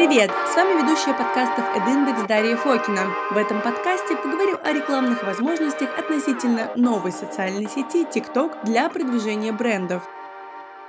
Привет! С вами ведущая подкастов EdIndex Дарья Фокина. В этом подкасте поговорю о рекламных возможностях относительно новой социальной сети TikTok для продвижения брендов –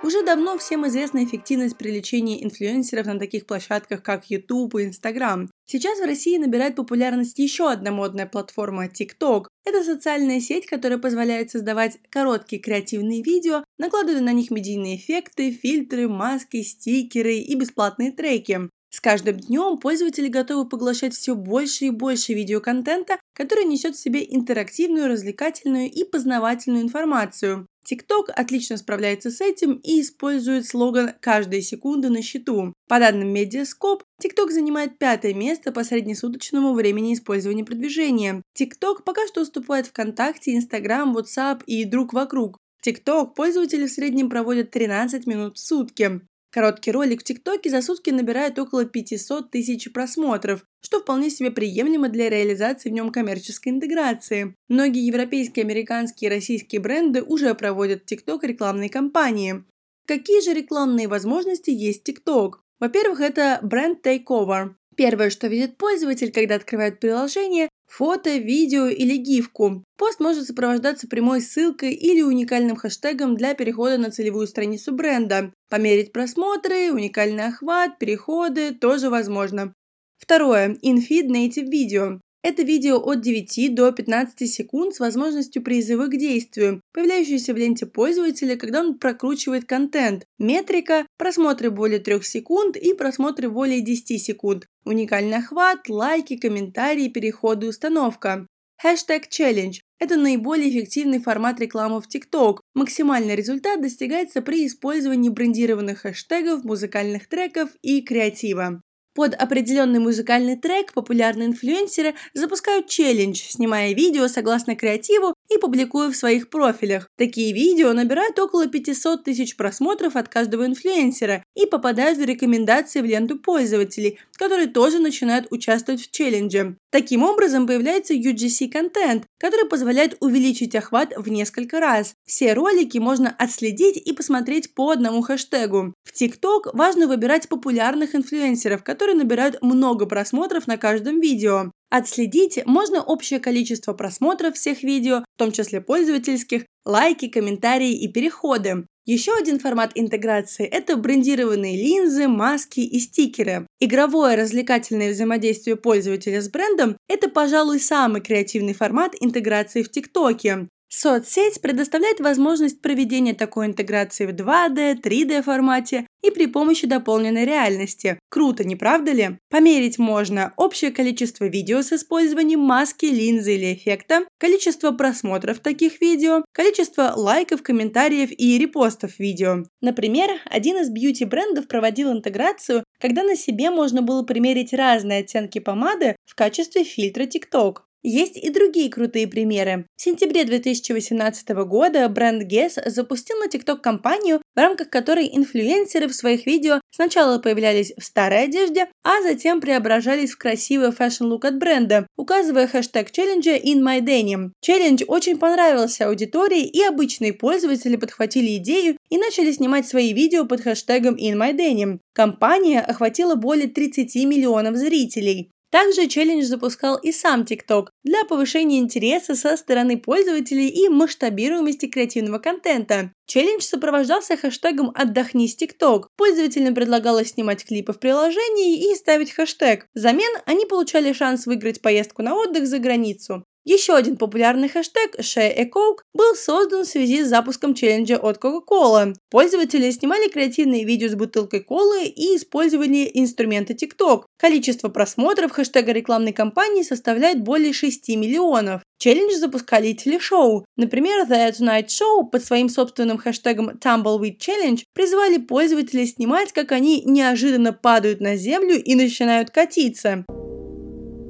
уже давно всем известна эффективность привлечения инфлюенсеров на таких площадках, как YouTube и Instagram. Сейчас в России набирает популярность еще одна модная платформа TikTok. Это социальная сеть, которая позволяет создавать короткие креативные видео, накладывая на них медийные эффекты, фильтры, маски, стикеры и бесплатные треки. С каждым днем пользователи готовы поглощать все больше и больше видеоконтента, который несет в себе интерактивную, развлекательную и познавательную информацию. TikTok отлично справляется с этим и использует слоган «каждая секунда на счету». По данным Mediascope, TikTok занимает пятое место по среднесуточному времени использования продвижения. TikTok пока что уступает ВКонтакте, Instagram, WhatsApp и друг вокруг. В TikTok пользователи в среднем проводят 13 минут в сутки. Короткий ролик в ТикТоке за сутки набирает около 500 тысяч просмотров, что вполне себе приемлемо для реализации в нем коммерческой интеграции. Многие европейские, американские и российские бренды уже проводят в ТикТок рекламные кампании. Какие же рекламные возможности есть ТикТок? Во-первых, это бренд Takeover. Первое, что видит пользователь, когда открывает приложение, фото, видео или гифку. Пост может сопровождаться прямой ссылкой или уникальным хэштегом для перехода на целевую страницу бренда. Померить просмотры, уникальный охват, переходы тоже возможно. Второе. InFeed Native Video. Это видео от 9 до 15 секунд с возможностью призыва к действию, появляющееся в ленте пользователя, когда он прокручивает контент. Метрика – просмотры более 3 секунд и просмотры более 10 секунд. Уникальный охват, лайки, комментарии, переходы, установка. Хэштег Challenge – это наиболее эффективный формат рекламы в TikTok. Максимальный результат достигается при использовании брендированных хэштегов, музыкальных треков и креатива. Под определенный музыкальный трек популярные инфлюенсеры запускают челлендж, снимая видео согласно креативу и публикуя в своих профилях. Такие видео набирают около 500 тысяч просмотров от каждого инфлюенсера и попадают в рекомендации в ленту пользователей, которые тоже начинают участвовать в челлендже. Таким образом появляется UGC-контент, который позволяет увеличить охват в несколько раз. Все ролики можно отследить и посмотреть по одному хэштегу. В TikTok важно выбирать популярных инфлюенсеров, которые набирают много просмотров на каждом видео. Отследить можно общее количество просмотров всех видео, в том числе пользовательских, лайки, комментарии и переходы. Еще один формат интеграции – это брендированные линзы, маски и стикеры. Игровое развлекательное взаимодействие пользователя с брендом – это, пожалуй, самый креативный формат интеграции в ТикТоке. Соцсеть предоставляет возможность проведения такой интеграции в 2D, 3D формате и при помощи дополненной реальности. Круто, не правда ли? Померить можно общее количество видео с использованием маски, линзы или эффекта, количество просмотров таких видео, количество лайков, комментариев и репостов видео. Например, один из бьюти-брендов проводил интеграцию, когда на себе можно было примерить разные оттенки помады в качестве фильтра TikTok. Есть и другие крутые примеры. В сентябре 2018 года бренд Guess запустил на TikTok кампанию, в рамках которой инфлюенсеры в своих видео сначала появлялись в старой одежде, а затем преображались в красивый fashion look от бренда, указывая хэштег челленджа In My Denim. Челлендж очень понравился аудитории, и обычные пользователи подхватили идею и начали снимать свои видео под хэштегом In My Denim. Кампания охватила более 30 миллионов зрителей. Также челлендж запускал и сам TikTok для повышения интереса со стороны пользователей и масштабируемости креативного контента. Челлендж сопровождался хэштегом «Отдохни с TikTok». Пользователям предлагалось снимать клипы в приложении и ставить хэштег. Взамен они получали шанс выиграть поездку на отдых за границу. Еще один популярный хэштег Share был создан в связи с запуском челленджа от Coca-Cola. Пользователи снимали креативные видео с бутылкой колы и использовали инструмента TikTok. Количество просмотров хэштега рекламной кампании составляет более 6 миллионов. Челлендж запускали и телешоу. Например, The Tonight Show под своим собственным хэштегом Tumbleweed Challenge призвали пользователей снимать, как они неожиданно падают на землю и начинают катиться.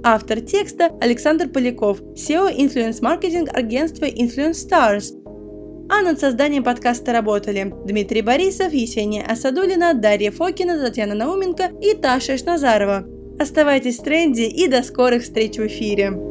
Автор текста Александр Поляков, SEO Influence Marketing агентства Influence Stars. А над созданием подкаста работали Дмитрий Борисов, Есения Асадулина, Дарья Фокина, Татьяна Науменко и Таша Шназарова. Оставайтесь в тренде и до скорых встреч в эфире!